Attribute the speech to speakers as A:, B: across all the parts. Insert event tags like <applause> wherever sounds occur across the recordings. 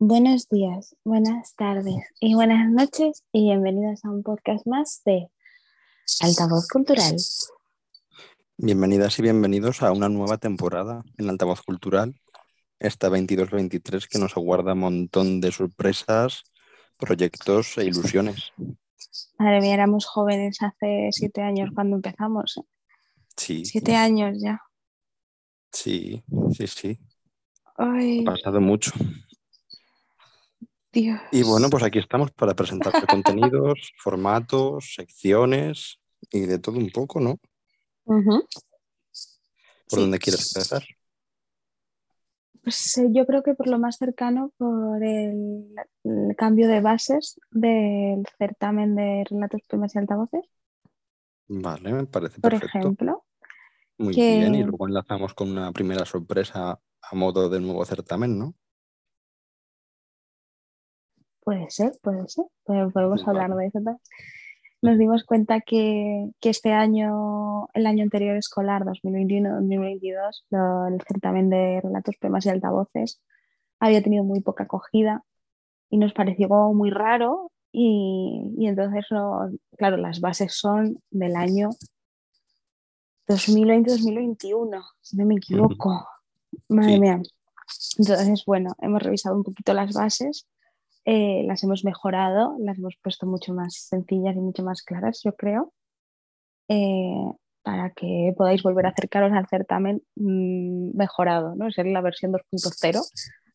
A: Buenos días, buenas tardes y buenas noches y bienvenidos a un podcast más de Altavoz Cultural.
B: Bienvenidas y bienvenidos a una nueva temporada en Altavoz Cultural, esta 22-23 que nos aguarda un montón de sorpresas, proyectos e ilusiones.
A: Madre mía, éramos jóvenes hace siete años cuando empezamos. ¿eh?
B: Sí,
A: Siete años ya.
B: sí, sí, sí.
A: Ay,
B: Ha pasado mucho.
A: Dios.
B: Y bueno, pues aquí estamos para presentar <laughs> contenidos, formatos, secciones y de todo un poco, ¿no? ¿Por
A: Sí.
B: dónde quieres empezar?
A: Pues eh, yo creo que por lo más cercano, por el, el cambio de bases del certamen de relatos, poemas y altavoces,
B: Vale, me parece
A: por
B: perfecto.
A: ejemplo.
B: Muy
A: que-
B: bien, y luego enlazamos con una primera sorpresa a modo de nuevo certamen, ¿no?
A: Puede ser, puede ser. Pod- Podemos
B: Vale.
A: hablar de eso. Nos dimos cuenta que, que este año, el año anterior escolar, 2021-2022, lo- el certamen de relatos, poemas y altavoces había tenido muy poca acogida y nos pareció como muy raro. Y, y entonces, no- claro, las bases son del año 2020-2021, si no me equivoco. Madre
B: Sí.
A: mía. Entonces, bueno, hemos revisado un poquito las bases, eh, las hemos mejorado, las hemos puesto mucho más sencillas y mucho más claras, yo creo, eh, para que podáis volver a acercaros al certamen mm, mejorado, ¿no? Ser la versión 2.0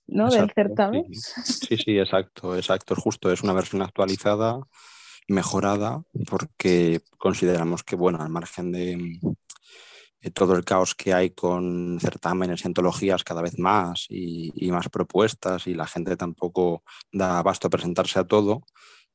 A: ¿no? del certamen.
B: Sí, sí, sí, exacto, exacto. Es justo, es una versión actualizada, mejorada, porque consideramos que, bueno, al margen de todo el caos que hay con certámenes y antologías cada vez más y, y más propuestas y la gente tampoco da abasto a presentarse a todo,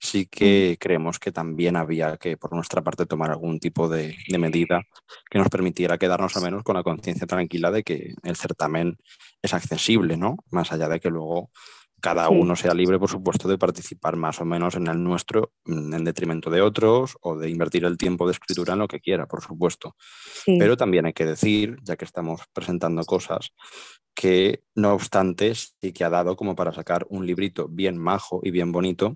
B: sí que creemos que también había que, por nuestra parte, tomar algún tipo de, de medida que nos permitiera quedarnos al menos con la conciencia tranquila de que el certamen es accesible, ¿no? Más allá de que luego cada
A: Sí.
B: uno sea libre, por supuesto, de participar más o menos en el nuestro mm, en detrimento de otros o de invertir el tiempo de escritura en lo que quiera, por supuesto.
A: Sí,
B: Pero también hay que decir, ya que estamos presentando cosas, que no obstante sí que ha dado como para sacar un librito bien majo y bien bonito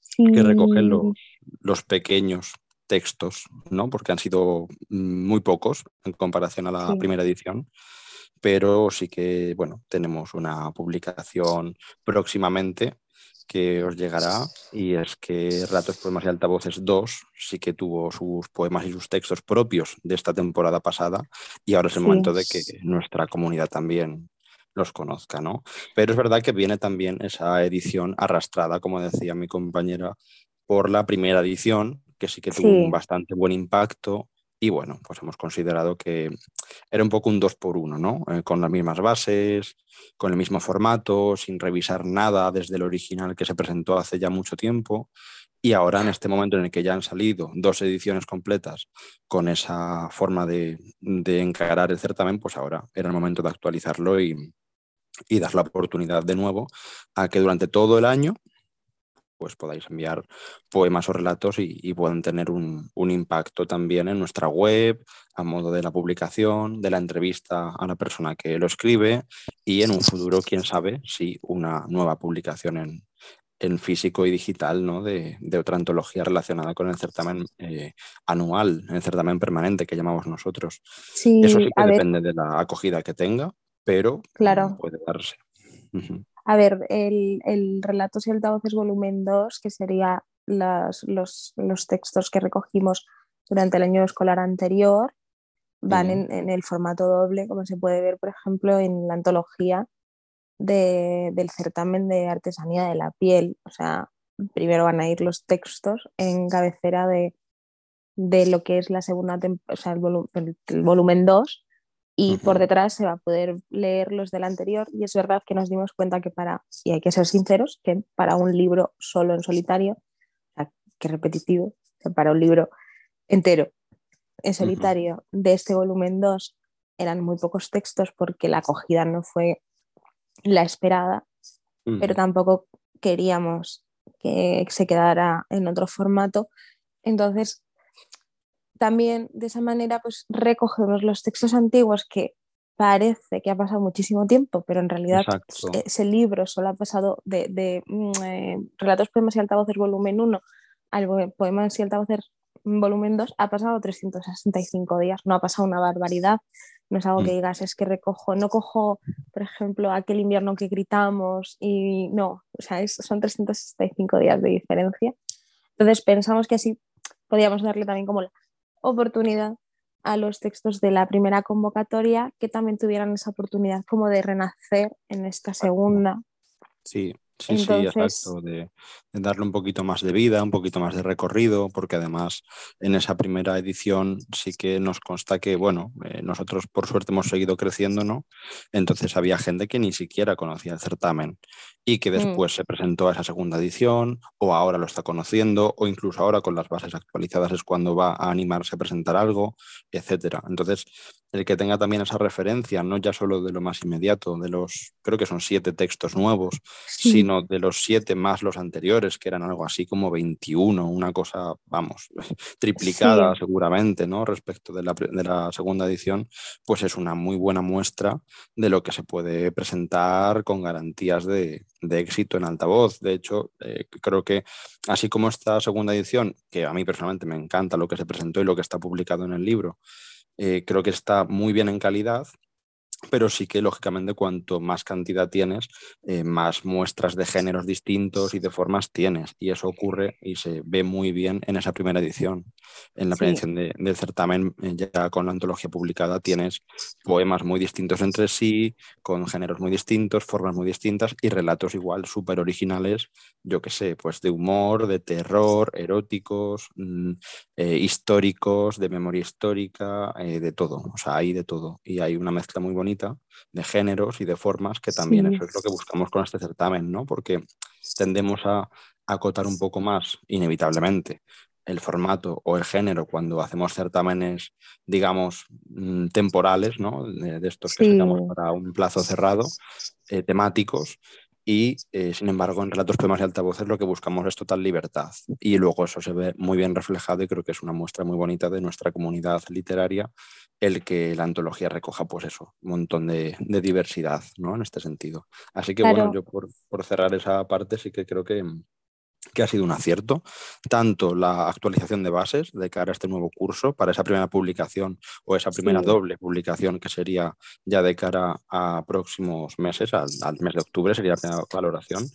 A: sí,
B: que recoge los, los pequeños textos, ¿no? Porque han sido mm, muy pocos en comparación a la primera edición, pero sí que, bueno, tenemos una publicación próximamente que os llegará y es que Ratos, Poemas y Altavoces 2 sí que tuvo sus poemas y sus textos propios de esta temporada pasada y ahora es el
A: Sí.
B: momento de que nuestra comunidad también los conozca, ¿no? Pero es verdad que viene también esa edición arrastrada, como decía mi compañera, por la primera edición, que sí que tuvo
A: Sí.
B: un bastante buen impacto. Y bueno, pues hemos considerado que era un poco un dos por uno, ¿no? Eh, con las mismas bases, con el mismo formato, sin revisar nada desde el original que se presentó hace ya mucho tiempo. Y ahora, en este momento en el que ya han salido dos ediciones completas con esa forma de, de encarar el certamen, pues ahora era el momento de actualizarlo y, y dar la oportunidad de nuevo a que durante todo el año pues podáis enviar poemas o relatos y, y puedan tener un, un, impacto también en nuestra web, a modo de la publicación, de la entrevista a la persona que lo escribe y en un futuro, quién sabe, si una nueva publicación en, en físico y digital ¿no? de, de, otra antología relacionada con el certamen eh, anual, el certamen permanente que llamamos nosotros.
A: Sí,
B: Eso sí que depende
A: ver,
B: de la acogida que tenga, pero
A: claro.
B: puede darse. Uh -huh.
A: A ver, el, el Relatos y Altavoces volumen 2, que sería las, los, los, textos que recogimos durante el año escolar anterior, van uh -huh. en, en, el formato doble, como se puede ver, por ejemplo, en la antología de, del certamen de artesanía de la piel. O sea, primero van a ir los textos en cabecera de, de lo que es la segunda, o sea, el, volu el, el volumen 2 y uh -huh. por detrás se va a poder leer los del anterior y es verdad que nos dimos cuenta que para, y hay que ser sinceros, que para un libro solo en solitario, que repetitivo, para un libro entero en solitario uh -huh. de este volumen 2 eran muy pocos textos porque la acogida no fue la esperada, uh -huh. pero tampoco queríamos que se quedara en otro formato. Entonces, también de esa manera pues recogemos los textos antiguos que parece que ha pasado muchísimo tiempo, pero en realidad ese libro solo ha pasado de, mm, eh, Relatos, Poemas y Altavoces volumen 1 al Poemas y Altavoces volumen 2 ha pasado 365 días, no ha pasado una barbaridad, no es algo que mm. digas, es que recojo, no cojo, por ejemplo, aquel invierno que gritamos y no, o sea, son 365 días de diferencia. Entonces pensamos que así podíamos darle también como la oportunidad a los textos de la primera convocatoria que también tuvieran esa oportunidad como de renacer en esta segunda.
B: Sí, Sí, sí, exacto, de, darle un poquito más de vida, un poquito más de recorrido, porque además en esa primera edición sí que nos consta que, bueno, eh, nosotros por suerte hemos seguido creciendo, ¿no? Entonces había gente que ni siquiera conocía el certamen y que mm. después se presentó a esa segunda edición o ahora lo está conociendo o incluso ahora con las bases actualizadas es cuando va a animarse a presentar algo, etcétera. Entonces, el que tenga también esa referencia, no ya solo de lo más inmediato, de los, creo que son siete textos nuevos, sino de los siete más los anteriores, que eran algo así como 21, una cosa, vamos, <laughs> triplicada seguramente, ¿no? Respecto de la, de la, segunda edición, pues es una muy buena muestra de lo que se puede presentar con garantías de, de éxito en altavoz. De hecho, eh, creo que así como esta segunda edición, que a mí personalmente me encanta lo que se presentó y lo que está publicado en el libro, eh, creo que está muy bien en calidad pero sí que lógicamente cuanto más cantidad tienes, eh, más muestras de géneros distintos y de formas tienes. Y eso ocurre y se ve muy bien en esa primera edición. En la primera edición del certamen, eh, ya con la antología publicada, tienes poemas muy distintos entre sí, con géneros muy distintos, formas muy distintas y relatos igual súper originales, yo qué sé, pues de humor, de terror, eróticos, mm, eh, históricos, de memoria histórica, de todo. O sea, hay de todo. Y hay una mezcla muy bonita de géneros y de formas, que también eso es lo que buscamos con este certamen, ¿no? Porque tendemos a acotar un poco más, inevitablemente, el formato o el género cuando hacemos certámenes, digamos, mm, temporales, ¿no? De, estos que sacamos para un plazo cerrado, eh, temáticos, y eh, sin embargo en relatos poemas y altavoces lo que buscamos es total libertad y luego eso se ve muy bien reflejado y creo que es una muestra muy bonita de nuestra comunidad literaria el que la antología recoja pues eso, un montón de, diversidad ¿no? en este sentido. Así que bueno, yo por, por cerrar esa parte sí que creo que, que ha sido un acierto, tanto la actualización de bases de cara a este nuevo curso, para esa primera publicación o esa primera doble publicación que sería ya de cara a próximos meses, al, mes de octubre sería la primera valoración.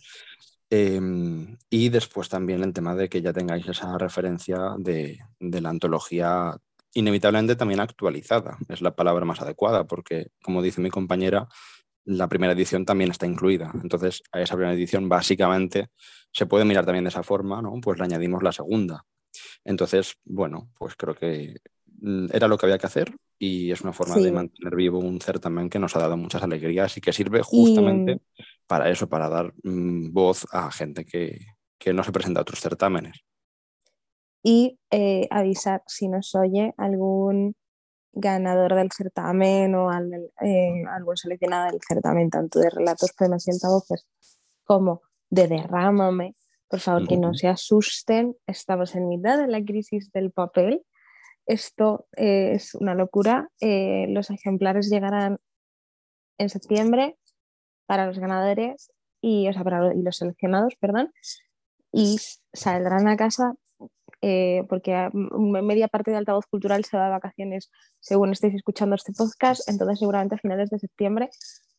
B: Em, y después también el tema de que ya tengáis esa referencia de, de la antología inevitablemente también actualizada, es la palabra más adecuada, porque como dice mi compañera, la primera edición también está incluida. Entonces, a esa primera edición básicamente se puede mirar también de esa forma, ¿no? Pues le añadimos la segunda. Entonces, bueno, pues creo que mm, era lo que había que hacer y es una forma de mantener vivo un certamen que nos ha dado muchas alegrías y que sirve justamente para eso, para dar mm, voz a gente que, que no se presenta a otros certámenes.
A: Y eh, avisar si nos oye algún ganador del certamen o eh, algún seleccionado del certamen, tanto de relatos, poemas y altavoces como de derrámame. Por favor, que no se asusten, estamos en mitad de la crisis del papel. Esto es una locura. Eh, los ejemplares llegarán en septiembre para los ganadores y, o sea, para y los seleccionados, perdón, y saldrán a casa eh, porque media parte de altavoz cultural se va de vacaciones según estéis escuchando este podcast, entonces seguramente a finales de septiembre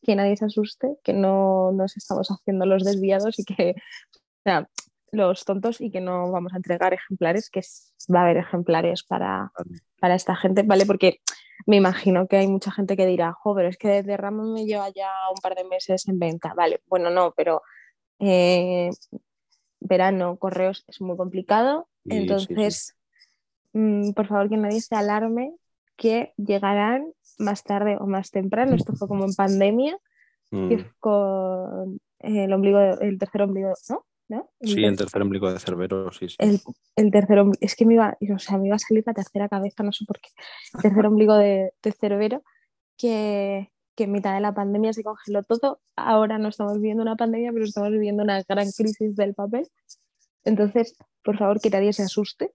A: que nadie se asuste, que no nos estamos haciendo los desviados y que, o sea, los tontos y que no vamos a entregar ejemplares, que va a haber ejemplares para, para esta gente, ¿vale? Porque me imagino que hay mucha gente que dirá, joder, es que desde Ramón me lleva ya un par de meses en venta, vale, bueno, no, pero eh, verano, correos es muy complicado, entonces, mm, por favor que nadie se alarme que llegarán más tarde o más temprano, esto fue como en pandemia, mm. con el ombligo, el tercer ombligo, ¿no?
B: sí, el tercer ombligo de Cerbero, sí, sí.
A: El, el, tercer ombligo, es que me iba, o sea, me iba a salir la tercera cabeza, no sé por qué. El tercer ombligo de, de Cerbero, que, que en mitad de la pandemia se congeló todo. Ahora no estamos viviendo una pandemia, pero estamos viviendo una gran crisis del papel. Entonces, por favor, que nadie se asuste.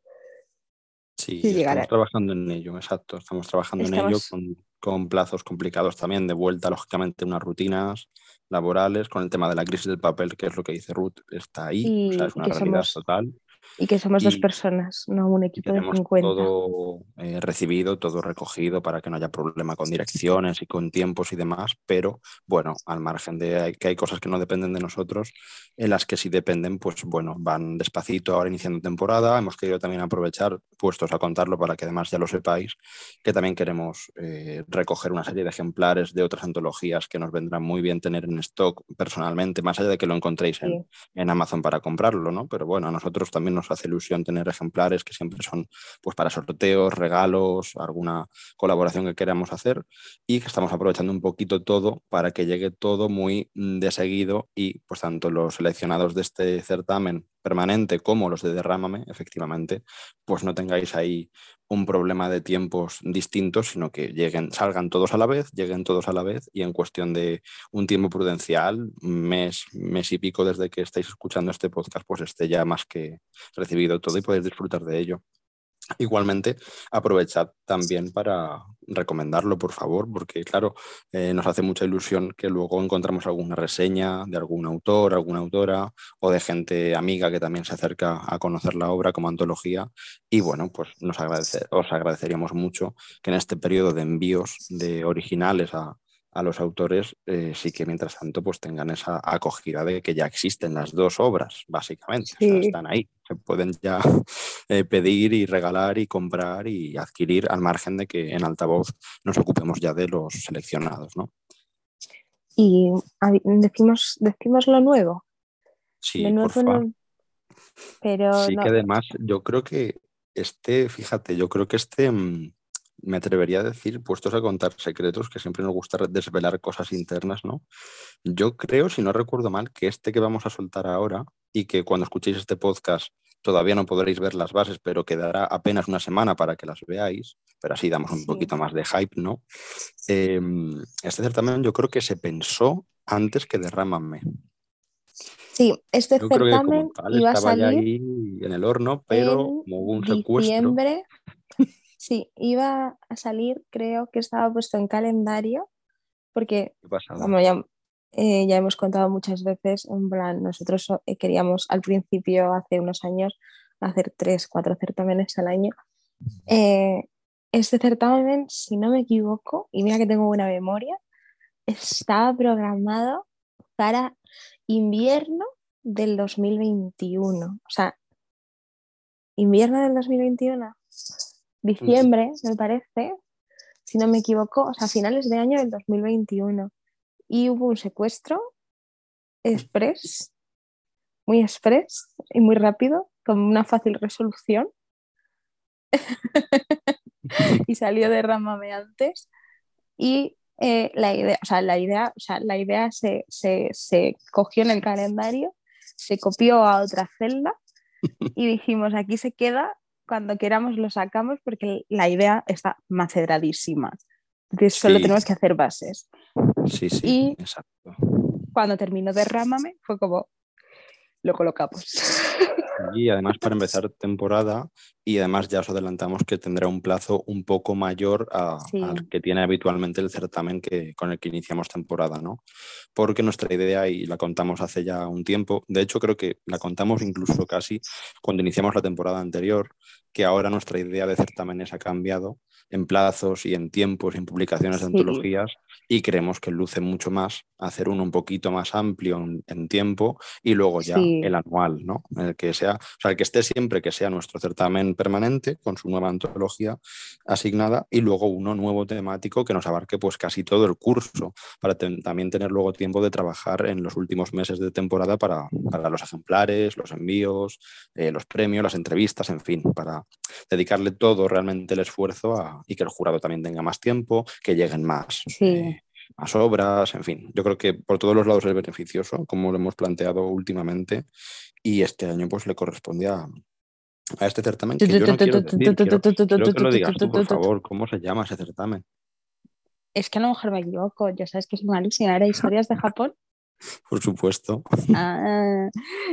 B: Sí, estamos trabajando en ello, exacto. Estamos trabajando en ello con, con plazos complicados también, de vuelta, lógicamente, unas rutinas laborales, con el tema de la crisis del papel, que es lo que dice Ruth, está ahí, o sea, es una realidad total.
A: Y que somos dos personas, no un equipo de 50.
B: Todo eh, recibido, todo recogido para que no haya problema con direcciones y con tiempos y demás, pero bueno, al margen de que hay cosas que no dependen de nosotros, en las que sí dependen, pues bueno, van despacito ahora iniciando temporada. Hemos querido también aprovechar, puestos a contarlo para que además ya lo sepáis, que también queremos eh, recoger una serie de ejemplares de otras antologías que nos vendrán muy bien tener en stock personalmente, más allá de que lo encontréis en, en Amazon para comprarlo, ¿no? Pero bueno, a nosotros también nos hace ilusión tener ejemplares que siempre son pues para sorteos, regalos, alguna colaboración que queramos hacer y que estamos aprovechando un poquito todo para que llegue todo muy mm, de seguido y pues tanto los seleccionados de este certamen permanente como los de Derrámame, efectivamente, pues no tengáis ahí un problema de tiempos distintos, sino que lleguen, salgan todos a la vez, lleguen todos a la vez y en cuestión de un tiempo prudencial, mes, mes y pico desde que estáis escuchando este podcast, pues esté ya más que recibido todo y podéis disfrutar de ello. Igualmente, aprovechad también para recomendarlo, por favor, porque claro, eh, nos hace mucha ilusión que luego encontramos alguna reseña de algún autor, alguna autora o de gente amiga que también se acerca a conocer la obra como antología. Y bueno, pues nos os agradeceríamos mucho que en este periodo de envíos de originales a, a los autores eh, sí que mientras tanto pues tengan esa acogida de que ya existen las dos obras, básicamente. están ahí, se pueden ya <laughs> eh, pedir y regalar y comprar y adquirir al margen de que en altavoz nos ocupemos ya de los seleccionados, ¿no?
A: Y decimos, decimos lo nuevo.
B: Sí, por
A: Pero
B: sí que además yo creo que este, fíjate, yo creo que este mm, me atrevería a decir, puestos a contar secretos, que siempre nos gusta desvelar cosas internas, ¿no? Yo creo, si no recuerdo mal, que este que vamos a soltar ahora y que cuando escuchéis este podcast todavía no podréis ver las bases, pero quedará apenas una semana para que las veáis, pero así damos un poquito más de hype, ¿no? Em, este certamen yo creo que se pensó antes que Derrámame.
A: Sí, este certamen iba a salir
B: ahí en el horno, pero como hubo un secuestro.
A: Sí, iba a salir, creo que estaba puesto en calendario, porque ya, eh, ya, hemos contado muchas veces, en plan, nosotros eh, queríamos al principio, hace unos años, hacer tres, cuatro certámenes al año. Eh, este certamen, si no me equivoco, y mira que tengo buena memoria, estaba programado para invierno del 2021. O sea, invierno del 2021 diciembre, me parece, si no me equivoco, o sea, finales de año del 2021. Y hubo un secuestro express, muy express y muy rápido, con una fácil resolución. <laughs> y salió de Ramame antes. Y eh, la idea, o sea, la idea, o sea, la idea se, se, se cogió en el calendario, se copió a otra celda y dijimos, aquí se queda cuando queramos lo sacamos porque la idea está macedradísima. Entonces solo tenemos que hacer bases.
B: Sí, sí, exacto.
A: Cuando terminó Derrámame fue como, lo colocamos.
B: Y además para empezar temporada y además ya os adelantamos que tendrá un plazo un poco mayor al que tiene habitualmente el certamen que, con el que iniciamos temporada, ¿no? Porque nuestra idea, y la contamos hace ya un tiempo, de hecho creo que la contamos incluso casi cuando iniciamos la temporada anterior, que ahora nuestra idea de certámenes ha cambiado en plazos y en tiempos en publicaciones de antologías y creemos que luce mucho más hacer uno un poquito más amplio en, tiempo y luego ya el anual, ¿no? El que sea, o sea, el que esté siempre que sea nuestro certamen permanente con su nueva antología asignada y luego uno nuevo temático que nos abarque pues casi todo el curso para también tener luego tiempo de trabajar en los últimos meses de temporada para, para los ejemplares, los envíos, eh, los premios, las entrevistas, en fin, para dedicarle todo realmente el esfuerzo a, y que el jurado también tenga más tiempo, que lleguen más. Eh, más obras, en fin, yo creo que por todos los lados es beneficioso, como lo hemos planteado últimamente, y este año pues le corresponde a, este certamen que yo no quiero decir, que lo digas tú, por favor, ¿cómo se llama ese certamen?
A: Es que a lo mejor me equivoco, ya sabes que es malísima, era historias de Japón. <laughs>
B: Por supuesto.
A: Ah,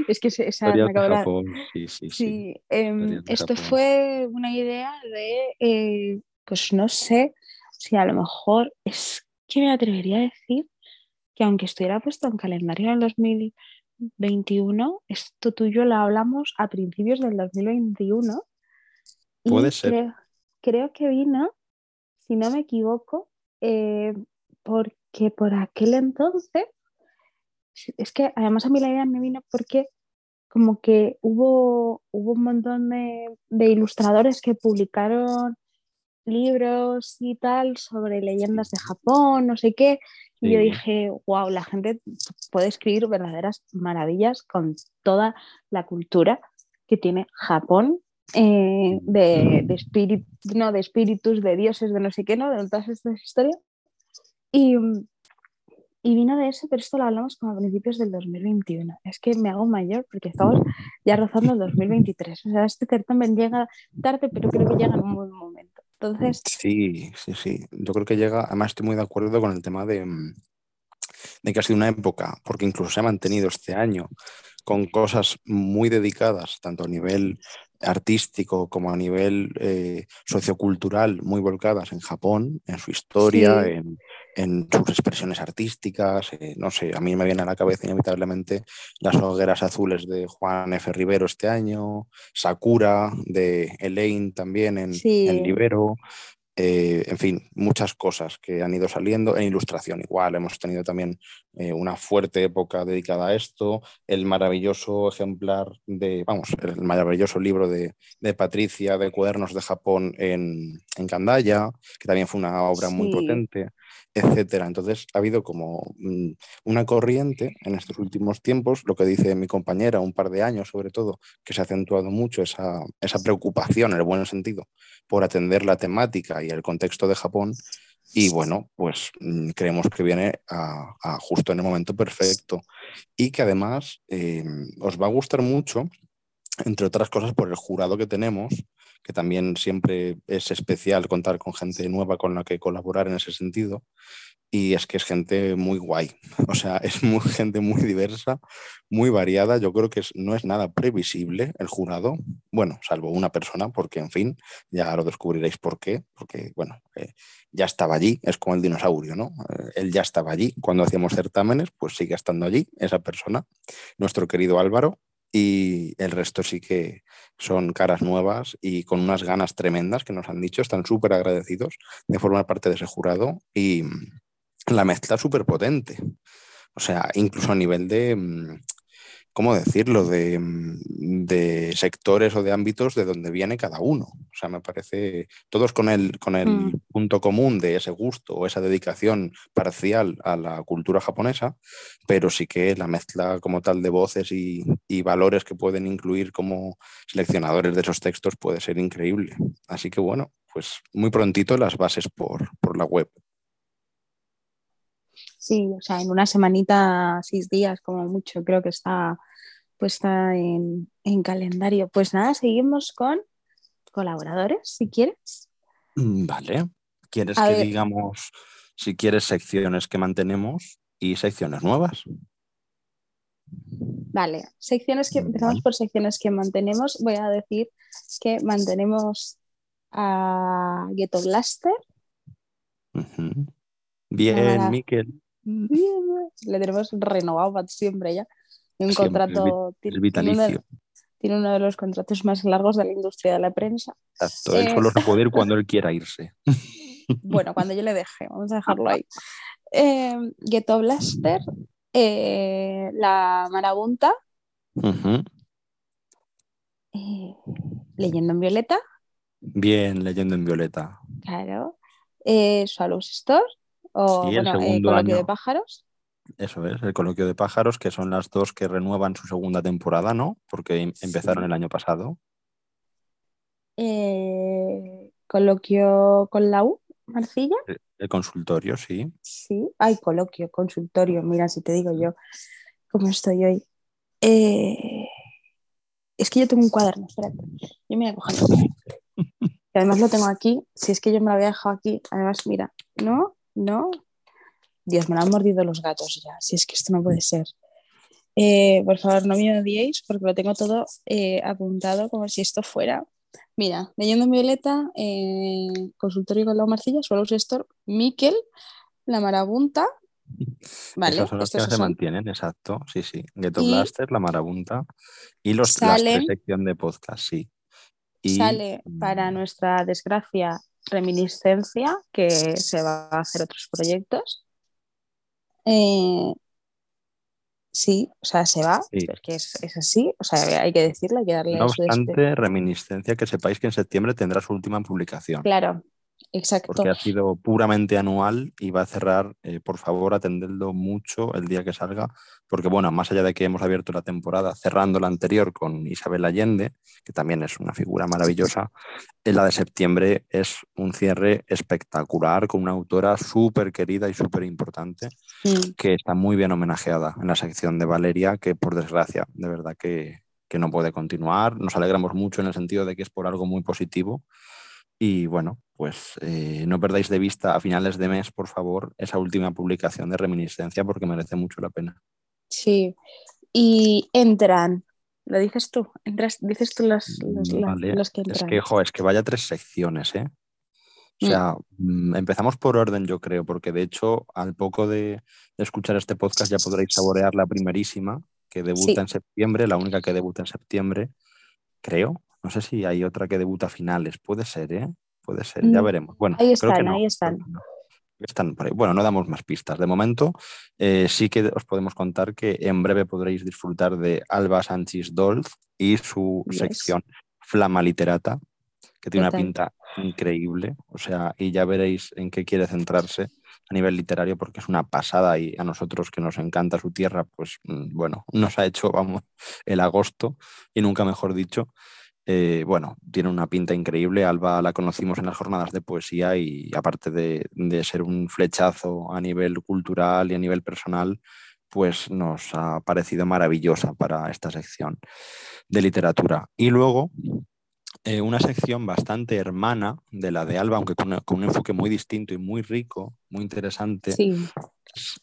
A: es que esa me acabo
B: Sí, sí, sí.
A: Em, esto fue una idea de, eh, pues no sé, si a lo mejor es que me atrevería a decir que aunque estuviera puesto en calendario en el 2021, esto tuyo lo hablamos a principios del 2021.
B: Puede ser.
A: Creo, que vino, si no me equivoco, eh, porque por aquel entonces, es que además a mí la idea me vino porque como que hubo, hubo un montón de, de ilustradores que publicaron libros y tal sobre leyendas de Japón, no sé qué. Y yo dije, wow, la gente puede escribir verdaderas maravillas con toda la cultura que tiene Japón, eh, de, de, no, de espíritus, de dioses, de no sé qué, ¿no? De todas estas historias. Y, y vino de eso, pero esto lo hablamos como a principios del 2021. Es que me hago mayor porque estamos ya rozando el 2023. O sea, este certamen llega tarde, pero creo que llega en un buen momento. Entonces...
B: Sí, sí, sí. Yo creo que llega, además estoy muy de acuerdo con el tema de, mm, de que ha sido una época, porque incluso se ha mantenido este año con cosas muy dedicadas, tanto a nivel artístico como a nivel eh, sociocultural, muy volcadas en Japón, en su historia, en, en, sus expresiones artísticas. Eh, no sé, a mí me viene a la cabeza inevitablemente las hogueras azules de Juan F. Rivero este año, Sakura de Elaine también en, en Libero. Eh, en fin, muchas cosas que han ido saliendo. En ilustración igual, hemos tenido también eh, una fuerte época dedicada a esto. El maravilloso ejemplar de, vamos, el maravilloso libro de, Patricia de Cuadernos de Japón en, en Candaya, que también fue una obra muy potente etcétera. Entonces ha habido como mm, una corriente en estos últimos tiempos, lo que dice mi compañera, un par de años sobre todo, que se ha acentuado mucho esa, esa preocupación, en el buen sentido, por atender la temática y el contexto de Japón. Y bueno, pues mm, creemos que viene a, justo en el momento perfecto y que además em, os va a gustar mucho, entre otras cosas, por el jurado que tenemos, que también siempre es especial contar con gente nueva con la que colaborar en ese sentido. Y es que es gente muy guay, <laughs> o sea, es gente muy diversa, muy variada. Yo creo que no es nada previsible el jurado, bueno, salvo una persona, porque en fin, ya lo descubriréis por qué, porque bueno, eh, ya estaba allí, es como el dinosaurio, ¿no? Eh, él ya estaba allí cuando hacíamos certámenes, pues sigue estando allí esa persona, nuestro querido Álvaro, y el resto sí que son caras nuevas y con unas ganas tremendas que nos han dicho, están súper agradecidos de formar parte de ese jurado y la mezcla súper potente. O sea, incluso a nivel de, mm, ¿cómo decirlo?, mm, de, sectores o de ámbitos de donde viene cada uno. O sea, me parece, todos con el, con el mm. punto común de ese gusto o esa dedicación parcial a la cultura japonesa, pero sí que la mezcla como tal de voces y, valores que pueden incluir como seleccionadores de esos textos puede ser increíble. Así que bueno, pues muy prontito las bases por, por la web.
A: Sí, o sea, en una semanita, seis días como mucho, creo que está puesta en, calendario. Pues nada, seguimos con colaboradores, si quieres.
B: Mm, vale. ¿Quieres que digamos, si quieres, secciones que mantenemos y secciones nuevas?
A: Vale, secciones que empezamos por secciones que mantenemos. Voy a decir que mantenemos a Ghetto Blaster.
B: Bien, Miquel. <laughs>
A: Le tenemos renovado para siempre ya. Un contrato.
B: tiene, vitalicio.
A: Tiene uno, de los contratos más largos de la industria de la prensa.
B: Exacto, él solo se puede ir cuando él quiera irse. <laughs>
A: Bueno, cuando yo le deje, vamos a dejarlo ahí. Eh, Ghetto Blaster, eh, La Marabunta, eh, Leyendo en Violeta.
B: Bien, Leyendo en Violeta.
A: Claro. Eh, Swallows Store, o
B: sí, el
A: bueno,
B: segundo
A: Coloquio
B: año.
A: de Pájaros.
B: Eso es, el Coloquio de Pájaros, que son las dos que renuevan su segunda temporada, ¿no? Porque em- empezaron el año pasado.
A: Eh, coloquio con la U, Marcilla.
B: El, el consultorio, sí.
A: Sí. Ay, coloquio, consultorio. Mira, si te digo yo cómo estoy hoy. Eh, es que yo tengo un cuaderno, espérate. Yo me voy a coger. <laughs> Y además lo tengo aquí. Si es que yo me lo había dejado aquí. Además, mira, no, no. Dios, me lo han mordido los gatos ya. Si es que esto no puede ser. Eh, por favor, no me odiéis porque lo tengo todo eh, apuntado como si esto fuera Mira, leyendo en Violeta, eh, consultorio con la Marcilla, Swallows Store, Miquel, La Marabunta.
B: Vale, Esas son las que se mantienen, exacto. Sí, sí. Ghetto Blaster, La Marabunta y los, tres sección de podcast, sí.
A: Y, sale, para mm, nuestra desgracia, Reminiscencia, que se va a hacer otros proyectos. Eh, sí, o sea, se va, es que es, así, o sea, hay que decirlo, hay que darle
B: No obstante, reminiscencia, que sepáis que en septiembre tendrá su última publicación.
A: Claro, Exacto.
B: Porque ha sido puramente anual y va a cerrar, eh, por favor, atendedlo mucho el día que salga, porque bueno, más allá de que hemos abierto la temporada cerrando la anterior con Isabel Allende, que también es una figura maravillosa, en la de septiembre es un cierre espectacular con una autora súper querida y súper importante, mm. que está muy bien homenajeada en la sección de Valeria, que por desgracia, de verdad que, que no puede continuar. Nos alegramos mucho en el sentido de que es por algo muy positivo y bueno, pues eh, no perdáis de vista a finales de mes, por favor, esa última publicación de reminiscencia porque merece mucho la pena.
A: Sí, y entran, lo dices tú, Entras, dices tú los, los, que entran.
B: Es que, jo, es que vaya tres secciones, ¿eh? O mm. sea, mm, empezamos por orden, yo creo, porque de hecho, al poco de, escuchar este podcast ya podréis saborear la primerísima, que debuta en septiembre, la única que debuta en septiembre, creo. No sé si hay otra que debuta a finales, puede ser, ¿eh? Puede ser, ya mm, veremos. Bueno,
A: ahí están, ahí están.
B: Están Bueno, no damos más pistas. De momento, eh, sí que os podemos contar que en breve podréis disfrutar de Alba Sánchez Dolz y su sección Flama Literata, que tiene una pinta increíble. O sea, y ya veréis en qué quiere centrarse a nivel literario, porque es una pasada y a nosotros que nos encanta su tierra, pues mm, bueno, nos ha hecho, vamos, el agosto y nunca mejor dicho. Eh, bueno, tiene una pinta increíble. Alba la conocimos en las jornadas de poesía y aparte de, ser un flechazo a nivel cultural y a nivel personal, pues nos ha parecido maravillosa para esta sección de literatura. Y luego, eh, una sección bastante hermana de la de Alba, aunque con, un enfoque muy distinto y muy rico, muy interesante,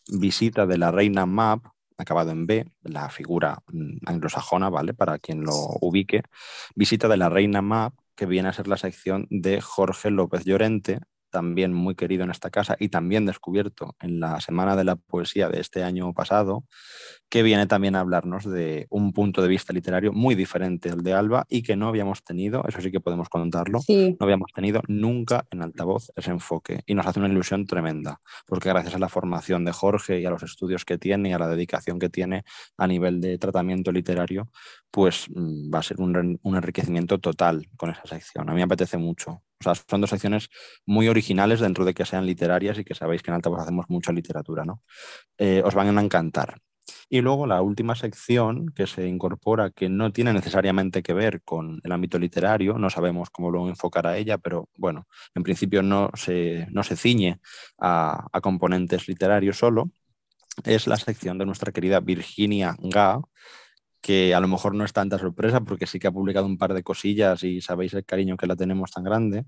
B: visita de la reina Map, acabado en B, la figura mm, anglosajona, ¿vale? Para quien lo ubique, visita de la Reina Map, que viene a ser la sección de Jorge López Llorente, también muy querido en esta casa y también descubierto en la Semana de la Poesía de este año pasado, que viene también a hablarnos de un punto de vista literario muy diferente al de Alba y que no habíamos tenido, eso sí que podemos contarlo, no habíamos tenido nunca en altavoz ese enfoque y nos hace una ilusión tremenda, porque gracias a la formación de Jorge y a los estudios que tiene y a la dedicación que tiene a nivel de tratamiento literario, pues mm, va a ser un, un enriquecimiento total con esa sección. A mí me apetece mucho son dos secciones muy originales dentro de que sean literarias y que sabéis que en Altavoz hacemos mucha literatura, ¿no? Eh, os van a encantar. Y luego la última sección que se incorpora, que no tiene necesariamente que ver con el ámbito literario, no sabemos cómo lo enfocará ella, pero bueno, en principio no se, no se ciñe a, a componentes literarios solo, es la sección de nuestra querida Virginia Ga, que a lo mejor no es tanta sorpresa porque sí que ha publicado un par de cosillas y sabéis el cariño que la tenemos tan grande,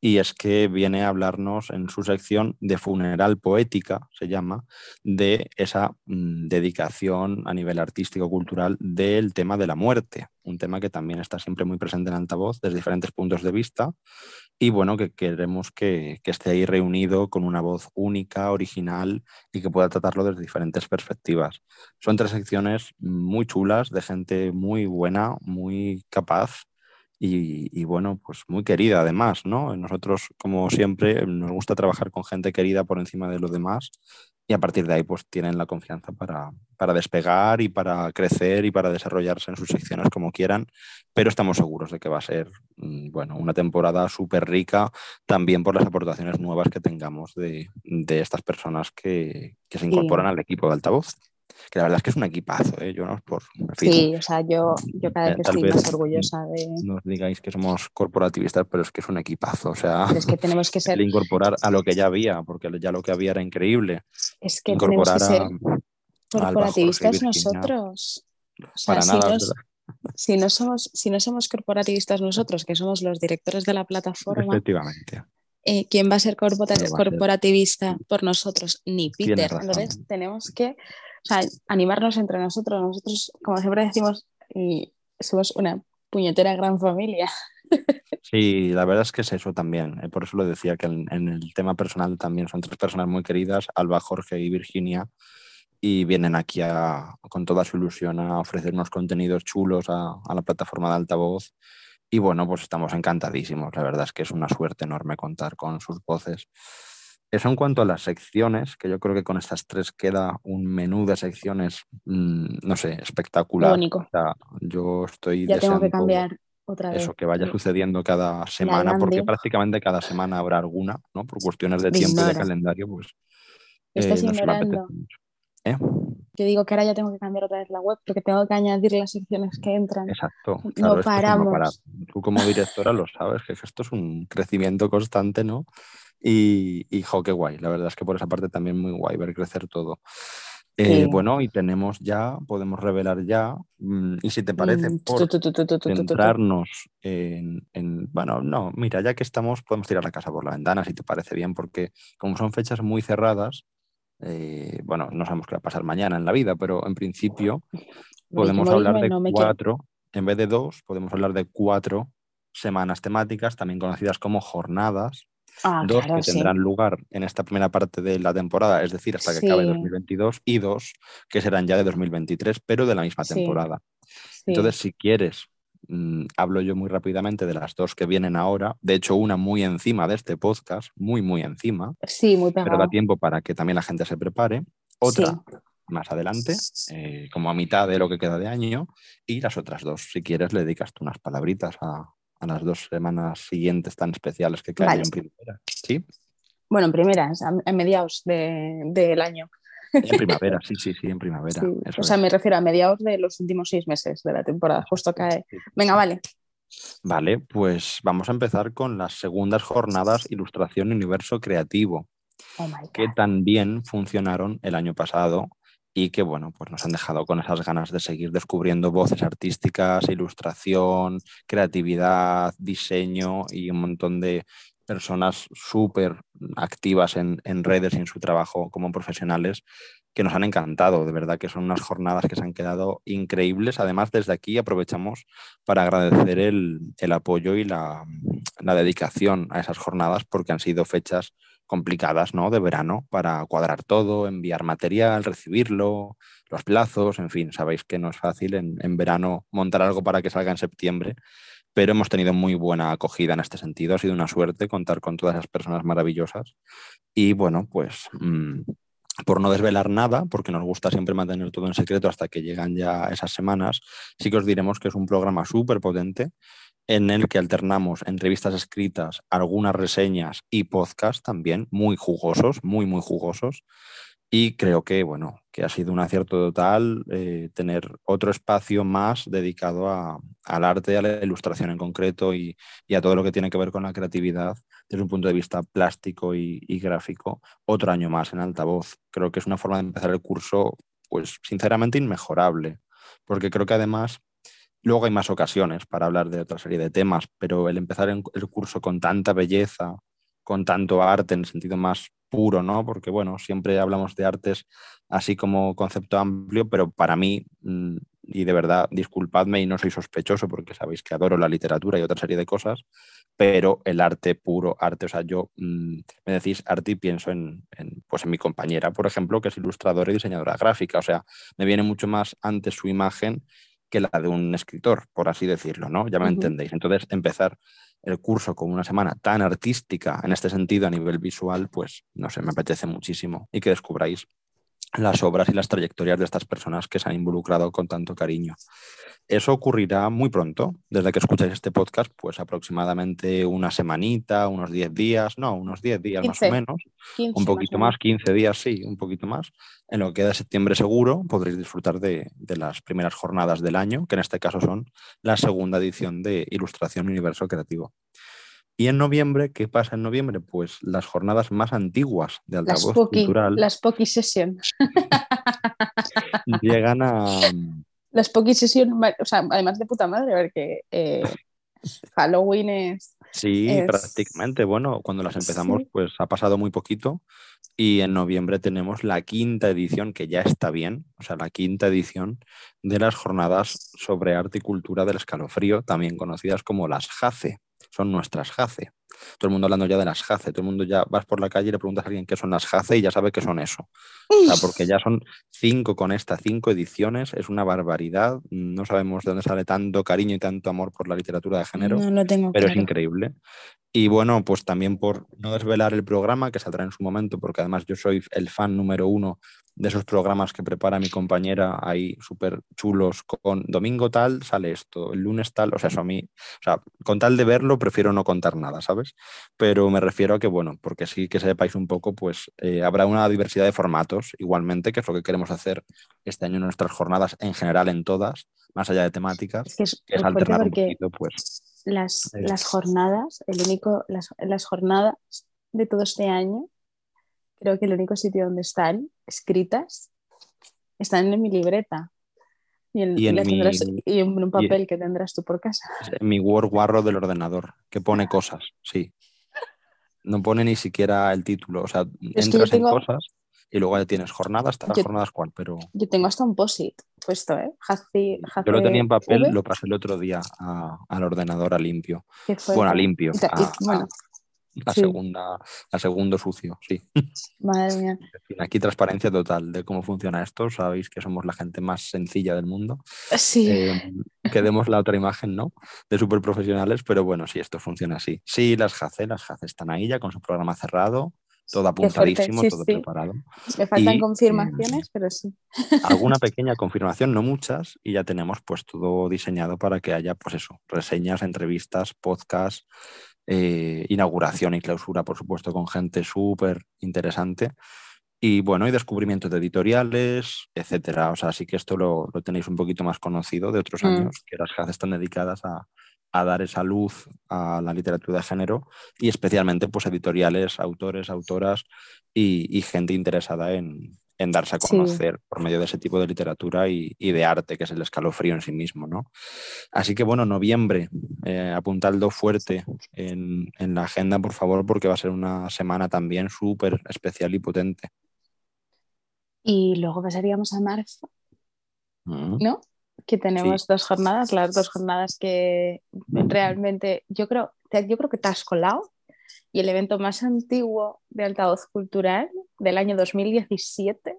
B: y es que viene a hablarnos en su sección de funeral poética, se llama, de esa mm, dedicación a nivel artístico-cultural del tema de la muerte, un tema que también está siempre muy presente en altavoz desde diferentes puntos de vista y bueno, que queremos que, esté ahí reunido con una voz única, original y que pueda tratarlo desde diferentes perspectivas. Son tres secciones muy chulas, de gente muy buena, muy capaz y, bueno, pues muy querida además, ¿no? Nosotros, como siempre, nos gusta trabajar con gente querida por encima de los demás y a partir de ahí pues tienen la confianza para, para, despegar y para crecer y para desarrollarse en sus secciones como quieran, pero estamos seguros de que va a ser mm, bueno, una temporada súper rica también por las aportaciones nuevas que tengamos de, de estas personas que, que se incorporan al equipo de altavoz que la verdad es que es un equipazo, ¿eh? yo no es por...
A: sí, o sea, yo, yo cada vez eh, estoy más orgullosa de...
B: No os digáis que somos corporativistas, pero es que es un equipazo, o sea...
A: es que tenemos que ser...
B: incorporar a lo que ya había, porque ya lo que había era increíble.
A: Es que tenemos que ser corporativistas nosotros.
B: Para nada,
A: si no, somos, si no somos corporativistas nosotros, que somos los directores de la plataforma...
B: Efectivamente.
A: Eh, ¿Quién va a ser corporativista por nosotros? Ni Peter. Entonces tenemos que o sea, animarnos entre nosotros. Nosotros, como siempre decimos, somos una puñetera gran familia.
B: Sí, la verdad es que es eso también. eh, Por eso lo decía que en, en el tema personal también son tres personas muy queridas, Alba, Jorge y Virginia, y vienen aquí a- con toda su ilusión a ofrecer unos contenidos chulos a, a la plataforma de altavoz. Y bueno, pues estamos encantadísimos. La verdad es que es una suerte enorme contar con sus voces. Eso en cuanto a las secciones, que yo creo que con estas tres queda un menú de secciones, mm, no sé, espectacular.
A: Único.
B: O sea, yo estoy
A: Ya tengo que
B: deseando
A: cambiar otra vez.
B: eso que vaya sucediendo cada semana, porque prácticamente cada semana habrá alguna, ¿no? Por cuestiones de tiempo y de calendario, pues
A: Estás
B: eh, no
A: ignorando.
B: ¿Eh?
A: Yo digo que ahora ya tengo que cambiar otra vez la web porque tengo que añadir las secciones que entran.
B: Exacto. Claro, no
A: paramos.
B: Tú como directora lo sabes, que esto es un crecimiento constante, ¿no? Y, y jo, qué guay. La verdad es que por esa parte también muy guay ver crecer todo. Eh,
A: Sí.
B: Bueno, y tenemos ya, podemos revelar ya, mm, y si te parece, por centrarnos en, en- bueno, no, mira, ya que estamos, podemos tirar la casa por la ventana, si te parece bien, porque como son fechas muy cerradas, eh, bueno, no sabemos qué va a pasar mañana en la vida, pero en principio podemos hablar de
A: no
B: cuatro, en vez de dos, podemos hablar de cuatro semanas temáticas, también conocidas como jornadas,
A: Ah,
B: dos
A: claro,
B: que
A: sí.
B: tendrán lugar en esta primera parte de la temporada, es decir, hasta que acabe
A: Sí.
B: 2022, y dos que serán ya de 2023, pero de la misma
A: Sí.
B: temporada. Entonces, si quieres, mm, hablo yo muy rápidamente de las dos que vienen ahora. De hecho, una muy encima de este podcast, muy, muy encima,
A: sí, muy
B: pero da tiempo para que también la gente se prepare. Otra más adelante, eh, como a mitad de lo que queda de año, y las otras dos, si quieres, le dedicas tú unas palabritas a, a las dos semanas siguientes tan especiales que caen
A: Vale.
B: en primavera. ¿Sí?
A: Bueno, en primeras, a, a mediados de- del año.
B: En primavera, sí, sí, sí, en <laughs> primavera.
A: Sí. O sea,
B: es.
A: me refiero a mediados de los últimos seis meses de la temporada. Justo cae. Venga, vale.
B: Vale, pues vamos a empezar con las segundas jornadas Ilustración Universo Creativo,
A: Oh
B: que también funcionaron el año pasado y que, bueno, pues nos han dejado con esas ganas de seguir descubriendo voces artísticas, ilustración, creatividad, diseño y un montón de personas súper activas en, en redes y en su trabajo como profesionales que nos han encantado. De verdad que son unas jornadas que se han quedado increíbles. Además, desde aquí aprovechamos para agradecer el, el apoyo y la, la dedicación a esas jornadas porque han sido fechas complicadas, ¿no? De verano para cuadrar todo, enviar material, recibirlo, los plazos, en fin, sabéis que no es fácil en, en verano montar algo para que salga en septiembre, pero hemos tenido muy buena acogida en este sentido, ha sido una suerte contar con todas esas personas maravillosas y bueno, pues mm, por no desvelar nada, porque nos gusta siempre mantener todo en secreto hasta que llegan ya esas semanas, sí que os diremos que es un programa súper potente en el que alternamos entrevistas escritas, algunas reseñas y podcast también, muy jugosos, muy, muy jugosos. Y creo que, bueno, que ha sido un acierto total eh, tener otro espacio más dedicado a- al arte, a la ilustración en concreto y, y a todo lo que tiene que ver con la creatividad desde un punto de vista plástico y, y gráfico, otro año más en altavoz. Creo que es una forma de empezar el curso, pues sinceramente inmejorable, porque creo que además Luego hay más ocasiones para hablar de otra serie de temas, pero el empezar el curso con tanta belleza, con tanto arte en sentido más puro, ¿no? Porque, bueno, siempre hablamos de artes así como concepto amplio, pero para mí, mm, y de verdad, disculpadme y no soy sospechoso porque sabéis que adoro la literatura y otra serie de cosas, pero el arte puro, arte, o sea, yo mm, me decís arte y pienso en, en, pues en mi compañera, por ejemplo, que es ilustradora y diseñadora gráfica, o sea, me viene mucho más antes su imagen que la de un escritor, por así decirlo, ¿no? Ya me entendéis. Entonces, empezar el curso con una semana tan artística en este sentido a nivel visual, pues no sé, me apetece muchísimo y que descubráis las obras y las trayectorias de estas personas que se han involucrado con tanto cariño. Eso ocurrirá muy pronto, desde que escucháis este podcast, pues aproximadamente una semanita, unos 10 días, no, unos 10 días más o
A: 15,
B: menos,
A: 15
B: un poquito más,
A: menos.
B: 15 días, sí, un poquito más. En lo que queda de septiembre seguro podréis disfrutar de, de las primeras jornadas del año, que en este caso son la segunda edición de Ilustración Universo Creativo. Y en noviembre, ¿qué pasa en noviembre? Pues las jornadas más antiguas de
A: Las
B: altavoz
A: Poki,
B: cultural
A: las Poki Session. <laughs>
B: llegan a, <laughs>
A: Las Poki Session, o sea, además de puta madre, a ver que eh, <laughs> Halloween es.
B: Sí,
A: Es-
B: prácticamente. Bueno, cuando las empezamos,
A: Sí.
B: pues ha pasado muy poquito Y en noviembre tenemos la quinta edición, que ya está bien, o sea, la quinta edición de las jornadas sobre arte y cultura del escalofrío, también conocidas como las JACE. Son nuestras JACE. Todo el mundo hablando ya de las JACE, todo el mundo ya vas por la calle y le preguntas a alguien qué son las JACE y ya sabe qué son eso. O sea, porque ya son cinco con esta, cinco ediciones, es una barbaridad. No sabemos de dónde sale tanto cariño y tanto amor por la literatura de género,
A: No lo tengo
B: pero es increíble. Y bueno, pues también por no desvelar el programa que saldrá en su momento, porque además yo soy el fan número uno de esos programas que prepara mi compañera ahí súper chulos con domingo tal sale esto, el lunes tal, o sea, eso a mí, o sea, con tal de verlo prefiero no contar nada, ¿sabes? Pero me refiero a que, bueno, porque sí que sepáis un poco, pues eh, habrá una diversidad de formatos igualmente, que es lo que queremos hacer este año en nuestras jornadas, en general en todas, más allá de temáticas,
A: Es que es,
B: que es alternar un
A: Porque
B: poquito, pues
A: las, las jornadas, el único, las, las jornadas de todo este año, creo que el único sitio donde están escritas están en mi libreta. Y en,
B: Y en
A: las
B: mi-
A: tendrás- y en un papel que tendrás tú por casa. <laughs>
B: en mi Word Warro del ordenador, que pone cosas, sí. No pone ni siquiera el título, o sea, entras
A: tengo-
B: en cosas y luego ya tienes jornadas, estas
A: Yo-
B: jornadas cuál, pero
A: Yo tengo hasta un post-it puesto, ¿eh? Jaci-
B: yo lo tenía en papel, lo pasé el otro día a- al ordenador a limpio. Bueno, a limpio,
A: y
B: a-
A: bueno,
B: La
A: sí.
B: segunda, la segundo sucio, sí. <laughs>
A: madre mía.
B: Aquí transparencia total de cómo funciona esto. Sabéis que somos la gente más sencilla del mundo.
A: Sí,
B: Eh, que demos la otra imagen, ¿no? De súper profesionales, pero bueno, sí, esto funciona así. Sí, las JACE, las JACE están ahí ya con su programa cerrado, todo apuntadísimo,
A: sí,
B: todo
A: sí.
B: preparado.
A: me faltan
B: y,
A: confirmaciones, pero sí.
B: Alguna <laughs> pequeña confirmación, no muchas, y ya tenemos pues todo diseñado para que haya, pues eso, reseñas, entrevistas, podcasts, eh, inauguración y clausura, por supuesto, con gente súper interesante. Y bueno, y descubrimientos de editoriales, etcétera. O sea, sí que esto lo, lo tenéis un poquito más conocido de otros
A: Mm.
B: años, que las JACE están dedicadas a, a dar esa luz a la literatura de género y especialmente pues editoriales, autores, autoras y, y gente interesada en, en darse a
A: Sí.
B: conocer por medio de ese tipo de literatura y, y de arte, que es el escalofrío en sí mismo, ¿no? Así que bueno, noviembre, eh, apuntadlo fuerte en, en la agenda, por favor, porque va a ser una semana también súper especial y potente.
A: Y luego pasaríamos a marzo,
B: Mm.
A: ¿no? Que tenemos dos jornadas, las dos jornadas que realmente yo creo, yo creo que te has colado. Y el evento más antiguo de altavoz cultural del año 2017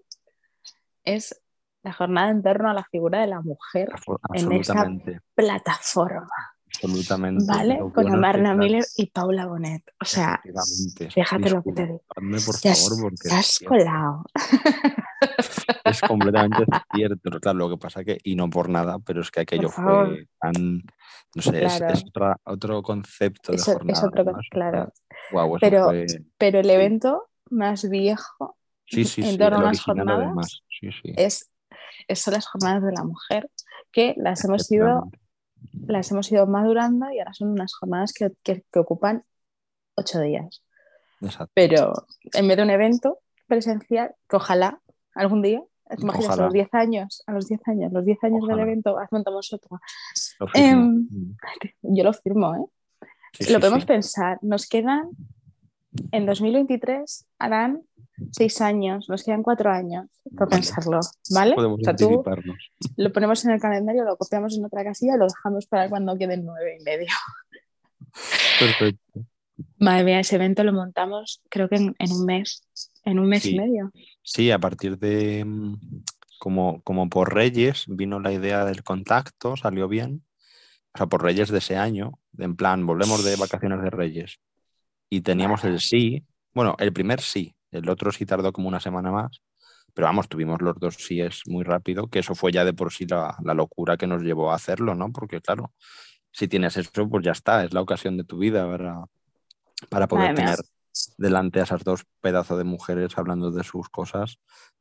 A: es la jornada en torno a la figura de la mujer en esta plataforma,
B: absolutamente.
A: ¿vale? Con Amarna Miller y Paula Bonet. O sea, fíjate lo que te digo.
B: por
A: te has,
B: favor, porque
A: te has colado. <laughs> <laughs>
B: es completamente cierto. Claro, lo que pasa que, y no por nada, pero es que aquello fue tan, no sé, es-
A: Claro.
B: es, otra- otro concepto de
A: Eso- es
B: jornada.
A: otro claro. Pero-
B: fue-
A: Pero el
B: Sí.
A: evento más viejo
B: sí, sí,
A: en torno a las jornadas es, es- son las jornadas de la mujer, que las hemos ido, las hemos ido madurando y ahora son unas jornadas que, que- que ocupan ocho días.
B: Exacto.
A: Pero en vez de un evento presencial, que ojalá algún día, ¿te imaginas a los 10 años, a los 10 años, los 10 años
B: Ojalá.
A: del evento, montamos otro.
B: Mm. <laughs>
A: Yo lo firmo, ¿eh?
B: Sí,
A: lo
B: sí,
A: podemos
B: sí.
A: pensar, nos quedan, en 2023 harán seis años, nos quedan cuatro años por
B: Vale.
A: pensarlo, ¿vale?
B: Podemos
A: O sea, tú lo ponemos en el calendario, lo copiamos en otra casilla y lo dejamos para cuando queden nueve y medio.
B: Perfecto.
A: Madre mía, ese evento lo montamos creo que en, en un mes, en un mes
B: Sí.
A: y medio.
B: Sí, a partir de mm, como, como por Reyes vino la idea del contacto, salió bien. O sea, por Reyes de ese año, en plan, volvemos de vacaciones de Reyes. Y teníamos el sí, bueno, el primer sí, el otro sí tardó como una semana más, pero vamos, tuvimos los dos síes muy rápido, que eso fue ya de por sí la, la locura que nos llevó a hacerlo, ¿no? Porque claro, si tienes eso, pues ya está, es la ocasión de tu vida para, para poder tener delante a esas dos pedazos de mujeres hablando de sus cosas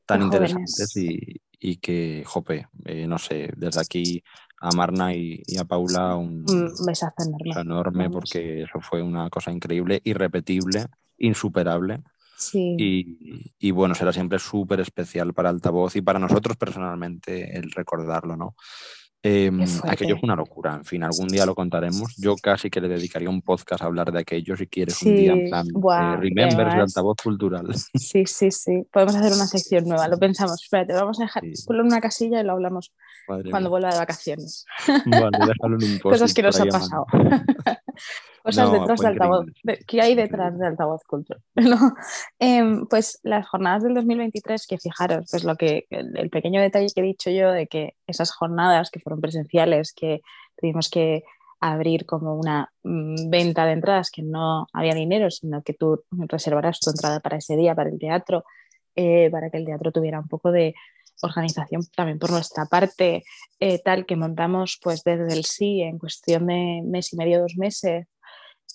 B: tan interesantes y, y que, jope, eh, no sé, desde aquí a Marna y, y a Paula un
A: Un besazo enorme.
B: beso enorme
A: vamos.
B: porque eso fue una cosa increíble, irrepetible, insuperable
A: Sí.
B: y, y bueno, será siempre súper especial para Altavoz y para nosotros personalmente el recordarlo, ¿no? Em, aquello fue una locura, en fin, algún día lo contaremos. Yo casi que le dedicaría un podcast a hablar de aquello si quieres un día en plan eh, Remember de altavoz cultural. <laughs>
A: Sí, sí, sí. Podemos hacer una sección nueva, lo pensamos. Espérate, vamos a dejar sí. en una casilla y lo hablamos cuando vuelva de vacaciones.
B: Vale, <laughs> déjalo en un.
A: Cosas que nos ha pasado. <laughs> Cosas detrás de altavoz. ¿Qué hay detrás de altavoz cultural? <laughs> Em, pues las jornadas del 2023, que fijaros, pues lo que el pequeño detalle que he dicho yo de que esas jornadas que fueron presenciales, que tuvimos que abrir como una mm, venta de entradas, que no había dinero, sino que tú reservarás tu entrada para ese día, para el teatro, eh, para que el teatro tuviera un poco de organización también por nuestra parte, eh, tal que montamos pues desde el sí en cuestión de mes y medio, dos meses,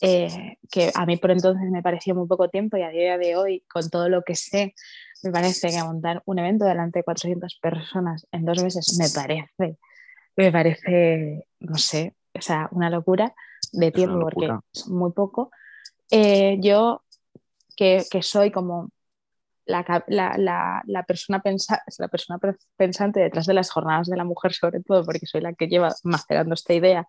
A: eh, que a mí por entonces me pareció muy poco tiempo y a día de hoy, con todo lo que sé, me parece que montar un evento delante de 400 personas en dos meses me parece, me parece, no sé, o sea, una locura de tiempo porque es muy poco. Eh, yo, que, que, soy como la, la, la, persona pensa, la persona pensante detrás de las jornadas de la mujer, sobre todo porque soy la que lleva macerando esta idea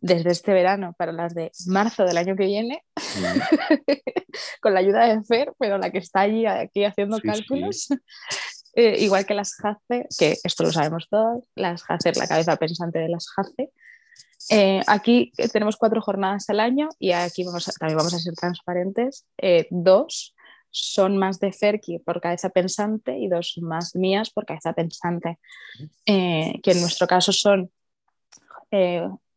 A: desde este verano para las de marzo del año que viene, <laughs> con la ayuda de Fer, pero la que está allí aquí haciendo cálculos. <laughs> Eh, igual que las JACE, que esto lo sabemos todos, las JACE, la cabeza pensante de las JACE. Eh, aquí tenemos cuatro jornadas al año y aquí vamos también vamos a ser transparentes. Eh, dos son más de Ferki por cabeza pensante y dos más mías por cabeza pensante, que en nuestro caso son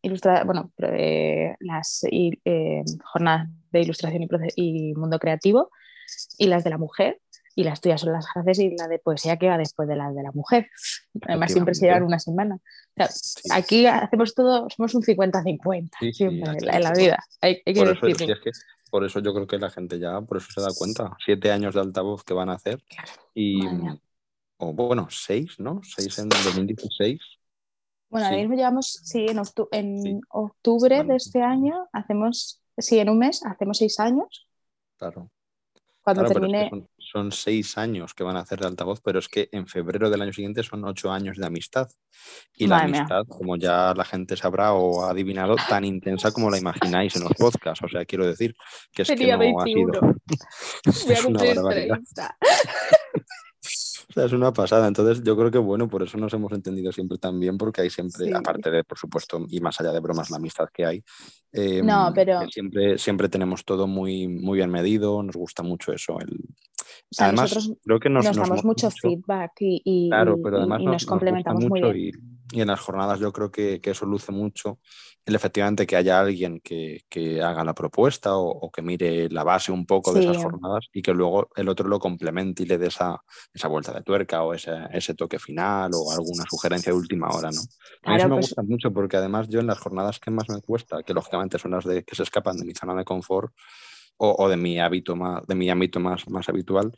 A: ilustra bueno, eh, las eh, jornadas de ilustración y, mundo creativo y las de la mujer. Y las tuyas son las frases y la de poesía que va después de las de la mujer. Además, siempre se llevan una semana. Aquí hacemos todo, somos un 50-50 siempre en, la, vida. Hay, que
B: por, eso, es que, por eso yo creo que la gente ya por eso se da cuenta. Siete años de altavoz que van a hacer. Y, o bueno, seis, ¿no? Seis en 2016
A: bueno, ahora sí. mismo llevamos, sí, en, octu en sí. octubre bueno, de este año hacemos, sí, en un mes hacemos seis años.
B: Claro.
A: Cuando claro, termine...
B: Son, son, seis años que van a hacer de altavoz, pero es que en febrero del año siguiente son ocho años de amistad. Y Madre la amistad, mía. como ya la gente sabrá o ha adivinado, tan intensa como la imagináis en los podcasts. O sea, quiero decir que es Sería que no 21. ha sido... <laughs> Voy a cumplir 30. <laughs> O sea, es una pasada. Entonces, yo creo que, bueno, por eso nos hemos entendido siempre tan bien, porque hay siempre, aparte de, por supuesto, y más allá de bromas, la amistad que hay,
A: em, no, pero...
B: siempre, siempre tenemos todo muy, muy bien medido, nos gusta mucho eso. El... Además, creo que nos,
A: damos mucho, feedback y,
B: claro, pero además
A: nos, complementamos muy bien.
B: Y, en las jornadas yo creo que, que eso luce mucho el efectivamente que haya alguien que, que haga la propuesta o, que mire la base un poco de esas jornadas y que luego el otro lo complemente y le dé esa, esa vuelta de tuerca o ese, ese, toque final o alguna sugerencia de última hora, ¿no? A mí eso me pues gusta mucho porque además yo en las jornadas que más me cuesta, que lógicamente son las de que se escapan de mi zona de confort o, o de mi hábito más, de mi ámbito más, más habitual,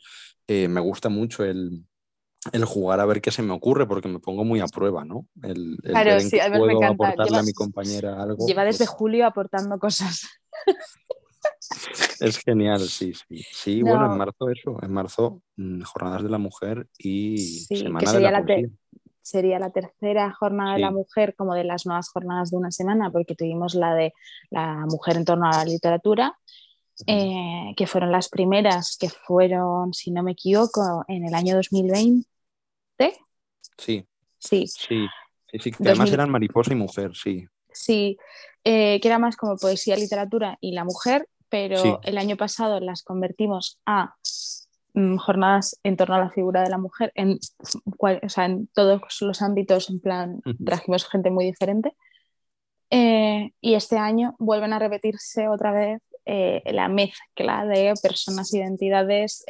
B: eh, me gusta mucho el, el jugar a ver qué se me ocurre, porque me pongo muy a prueba, ¿no? El,
A: claro, sí, a me encanta.
B: aportarle a mi compañera algo.
A: Lleva desde pues julio aportando cosas.
B: Es genial, sí, sí. Sí, bueno, en marzo eso, en marzo mm, jornadas de la mujer y semana de la,
A: Sería la tercera jornada de la mujer como de las nuevas jornadas de una semana, porque tuvimos la de la mujer en torno a la literatura, eh, que fueron las primeras, que fueron, si no me equivoco, en el año 2020
B: Sí.
A: Sí.
B: Sí, sí, además eran mariposa y mujer, sí.
A: Sí, eh, que era más como poesía, literatura y la mujer, pero el año pasado las convertimos a mm, jornadas en torno a la figura de la mujer, en, en todos los ámbitos, en plan, trajimos gente muy diferente. Eh, y este año vuelven a repetirse otra vez eh, la mezcla de personas, identidades,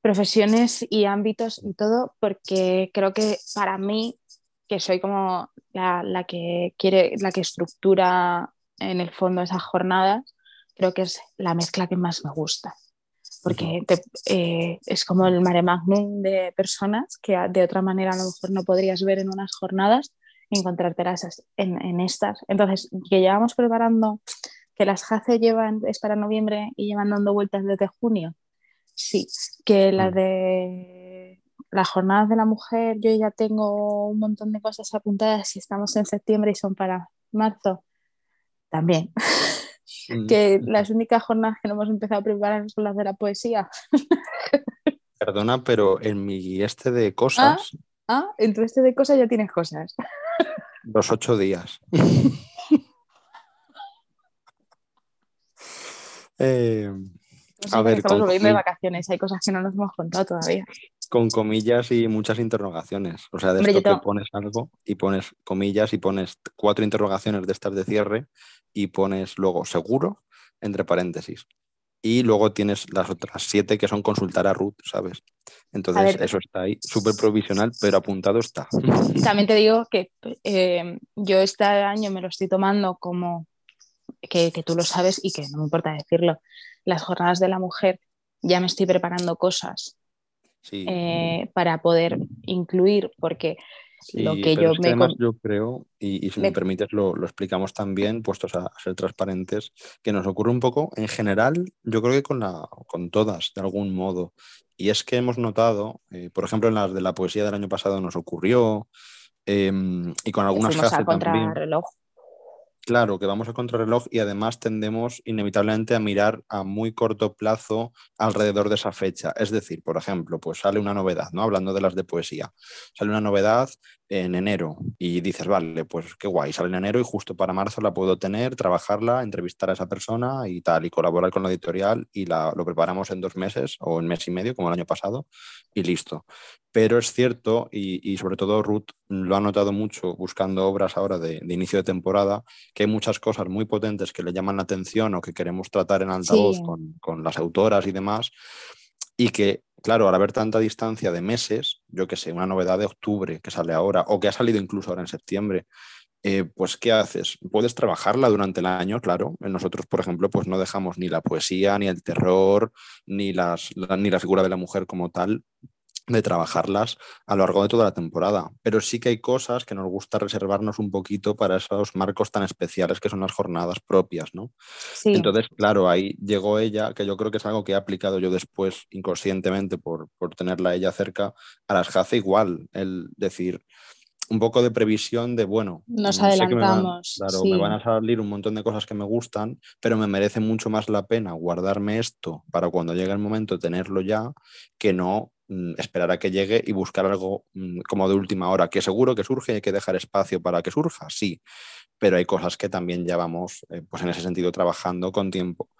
A: profesiones y ámbitos y todo, porque creo que para mí, que soy como la, que quiere, la que estructura en el fondo esas jornadas, creo que es la mezcla que más me gusta. Porque eh, es como el mare magnum de personas que de otra manera a lo mejor no podrías ver en unas jornadas y encontrártelas en, en estas. Entonces, que llevamos preparando, que las JACE llevan, es para noviembre y llevan dando vueltas desde junio, Sí, que la mm. de las jornadas de la mujer, yo ya tengo un montón de cosas apuntadas y estamos en septiembre y son para marzo. También. <laughs> Mm. que las únicas jornadas que no hemos empezado a preparar son las de la poesía. <laughs>
B: Perdona, pero en mi este de cosas.
A: Ah, ah en tu este de cosas ya tienes cosas. <laughs>
B: Los ocho días.
A: eh, a ver, estamos volviendo de vacaciones, hay cosas que no nos hemos contado todavía.
B: Con comillas y muchas interrogaciones. O sea, de esto que pones algo y pones comillas y pones cuatro interrogaciones de estas de cierre y pones luego seguro entre paréntesis. Y luego tienes las otras siete que son consultar a Ruth, ¿sabes? Entonces, eso está ahí, súper provisional, pero apuntado está. <laughs>
A: También te digo que eh, yo este año me lo estoy tomando como que, tú lo sabes y que no me importa decirlo, las jornadas de la mujer ya me estoy preparando cosas eh, para poder incluir, porque lo que yo me...
B: Además, yo creo, y, si me, permites lo, explicamos también, puestos a, ser transparentes, que nos ocurre un poco en general, yo creo que con, la, con todas, de algún modo. Y es que hemos notado, eh, por ejemplo, en las de la poesía del año pasado nos ocurrió, em, y con algunas
A: frases también. Reloj.
B: Claro, que vamos a contrarreloj y además tendemos inevitablemente a mirar a muy corto plazo alrededor de esa fecha. Es decir, por ejemplo, pues sale una novedad, ¿no? Hablando de las de poesía. Sale una novedad en enero y dices, vale, pues qué guay, sale en enero y justo para marzo la puedo tener, trabajarla, entrevistar a esa persona y tal, y colaborar con la editorial y la, lo preparamos en dos meses o en mes y medio, como el año pasado, y listo. Pero es cierto, y, sobre todo Ruth lo ha notado mucho buscando obras ahora de, inicio de temporada, que hay muchas cosas muy potentes que le llaman la atención o que queremos tratar en altavoz con, con las autoras y demás, y que claro, al haber tanta distancia de meses, yo que sé, una novedad de octubre que sale ahora o que ha salido incluso ahora en septiembre, eh, pues ¿qué haces? Puedes trabajarla durante el año, claro. Nosotros, por ejemplo, pues no dejamos ni la poesía, ni el terror, ni, las, ni la figura de la mujer como tal de trabajarlas a lo largo de toda la temporada. Pero sí que hay cosas que nos gusta reservarnos un poquito para esos marcos tan especiales que son las jornadas propias, ¿no? Entonces, claro, ahí llegó ella, que yo creo que es algo que he aplicado yo después inconscientemente por, por tenerla ella cerca, a las hace igual, el decir, un poco de previsión de, bueno,
A: nos adelantamos.
B: claro, me van a salir un montón de cosas que me gustan, pero me merece mucho más la pena guardarme esto para cuando llegue el momento tenerlo ya, que no mm, esperar a que llegue y buscar algo mm, como de última hora, que seguro que surge y hay que dejar espacio para que surja, sí, pero hay cosas que también ya vamos, eh, pues en ese sentido, trabajando con tiempo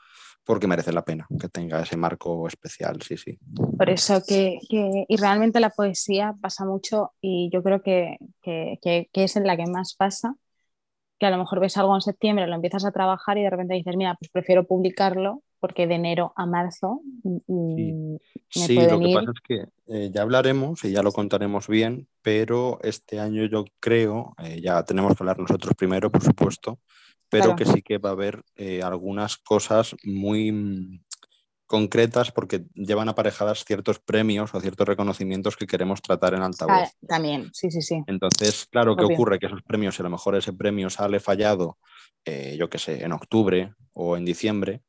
B: porque merece la pena que tenga ese marco especial, sí, sí.
A: Por eso que, y realmente la poesía pasa mucho y yo creo que, es en la que más pasa, que a lo mejor ves algo en septiembre, lo empiezas a trabajar y de repente dices, mira, pues prefiero publicarlo porque de enero a marzo
B: mm, sí, lo que pasa es que eh, ya hablaremos y ya lo contaremos bien, pero este año yo creo, eh, ya tenemos que hablar nosotros primero, por supuesto, pero que sí que va a haber eh, algunas cosas muy mm, concretas porque llevan aparejadas ciertos premios o ciertos reconocimientos que queremos tratar en altavoz. Ah,
A: también, sí, sí, sí.
B: Entonces, claro, ¿qué ocurre? Que esos premios, si a lo mejor ese premio sale fallado, eh, yo qué sé, en octubre o en diciembre,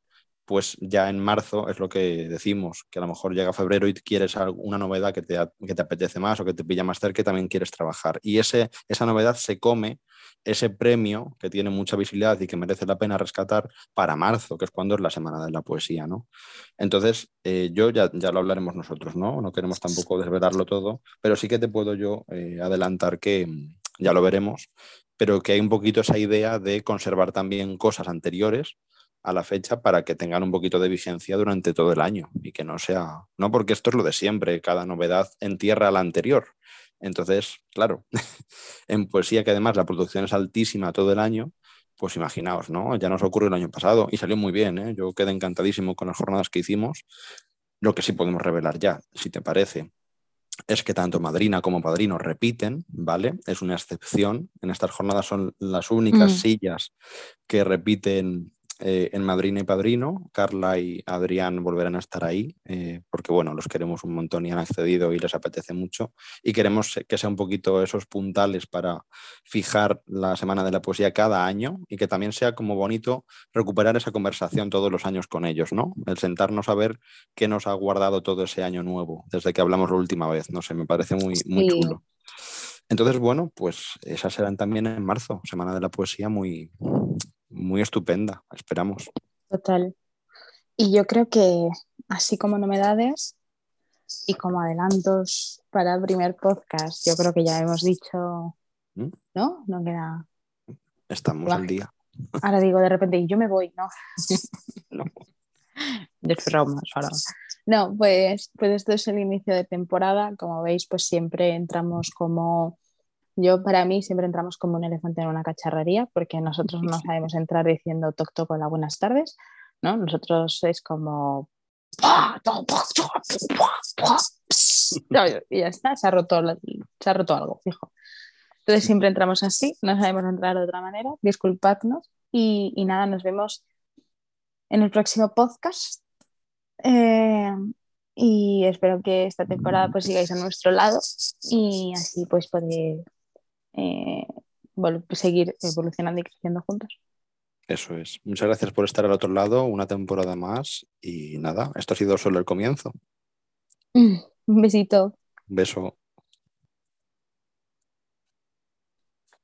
B: pues ya en marzo es lo que decimos, que a lo mejor llega febrero y quieres una novedad que te, que te apetece más o que te pilla más cerca y también quieres trabajar. Y ese, esa novedad se come ese premio que tiene mucha visibilidad y que merece la pena rescatar para marzo, que es cuando es la semana de la poesía, ¿no? Entonces, eh, yo ya, ya, lo hablaremos nosotros, ¿no? No queremos tampoco desvelarlo todo, pero sí que te puedo yo eh, adelantar que mm, ya lo veremos, pero que hay un poquito esa idea de conservar también cosas anteriores a la fecha para que tengan un poquito de vigencia durante todo el año y que no sea, no porque esto es lo de siempre, cada novedad entierra a la anterior, entonces, claro, <laughs> en poesía que además la producción es altísima todo el año, pues imaginaos, ¿no? Ya nos ocurrió el año pasado y salió muy bien, ¿eh? Yo quedé encantadísimo con las jornadas que hicimos. Lo que sí podemos revelar ya, si te parece, es que tanto madrina como padrino repiten, ¿vale? Es una excepción. En estas jornadas son las únicas mm. sillas que repiten eh, en Madrina y Padrino. Carla y Adrián volverán a estar ahí, eh, porque bueno, los queremos un montón y han accedido y les apetece mucho. Y queremos que sea un poquito esos puntales para fijar la Semana de la Poesía cada año y que también sea como bonito recuperar esa conversación todos los años con ellos, ¿no? El sentarnos a ver qué nos ha guardado todo ese año nuevo, desde que hablamos la última vez. No sé, me parece muy, muy chulo. Entonces, bueno, pues esas serán también en marzo, Semana de la Poesía muy, muy estupenda, esperamos.
A: Total. Y yo creo que así como novedades y como adelantos para el primer podcast, yo creo que ya hemos dicho, ¿Mm? ¿no? No queda...
B: Estamos al día.
A: Ahora digo de repente, yo me voy, ¿no? <laughs> no. No, pues, pues esto es el inicio de temporada. Como veis, pues siempre entramos como yo, para mí, siempre entramos como un elefante en una cacharrería, porque nosotros no sabemos entrar diciendo toc toc hola, buenas tardes, ¿no? Nosotros es como... Y ya está, se ha roto, se ha roto algo, fijo. Entonces siempre entramos así, no sabemos entrar de otra manera, disculpadnos y, y nada, nos vemos en el próximo podcast. Eh, y espero que esta temporada pues sigáis a nuestro lado y así pues poder eh, seguir evolucionando y creciendo juntos.
B: Eso es. Muchas gracias por estar al otro lado, una temporada más y nada, esto ha sido solo el comienzo. <laughs>
A: Un besito.
B: beso.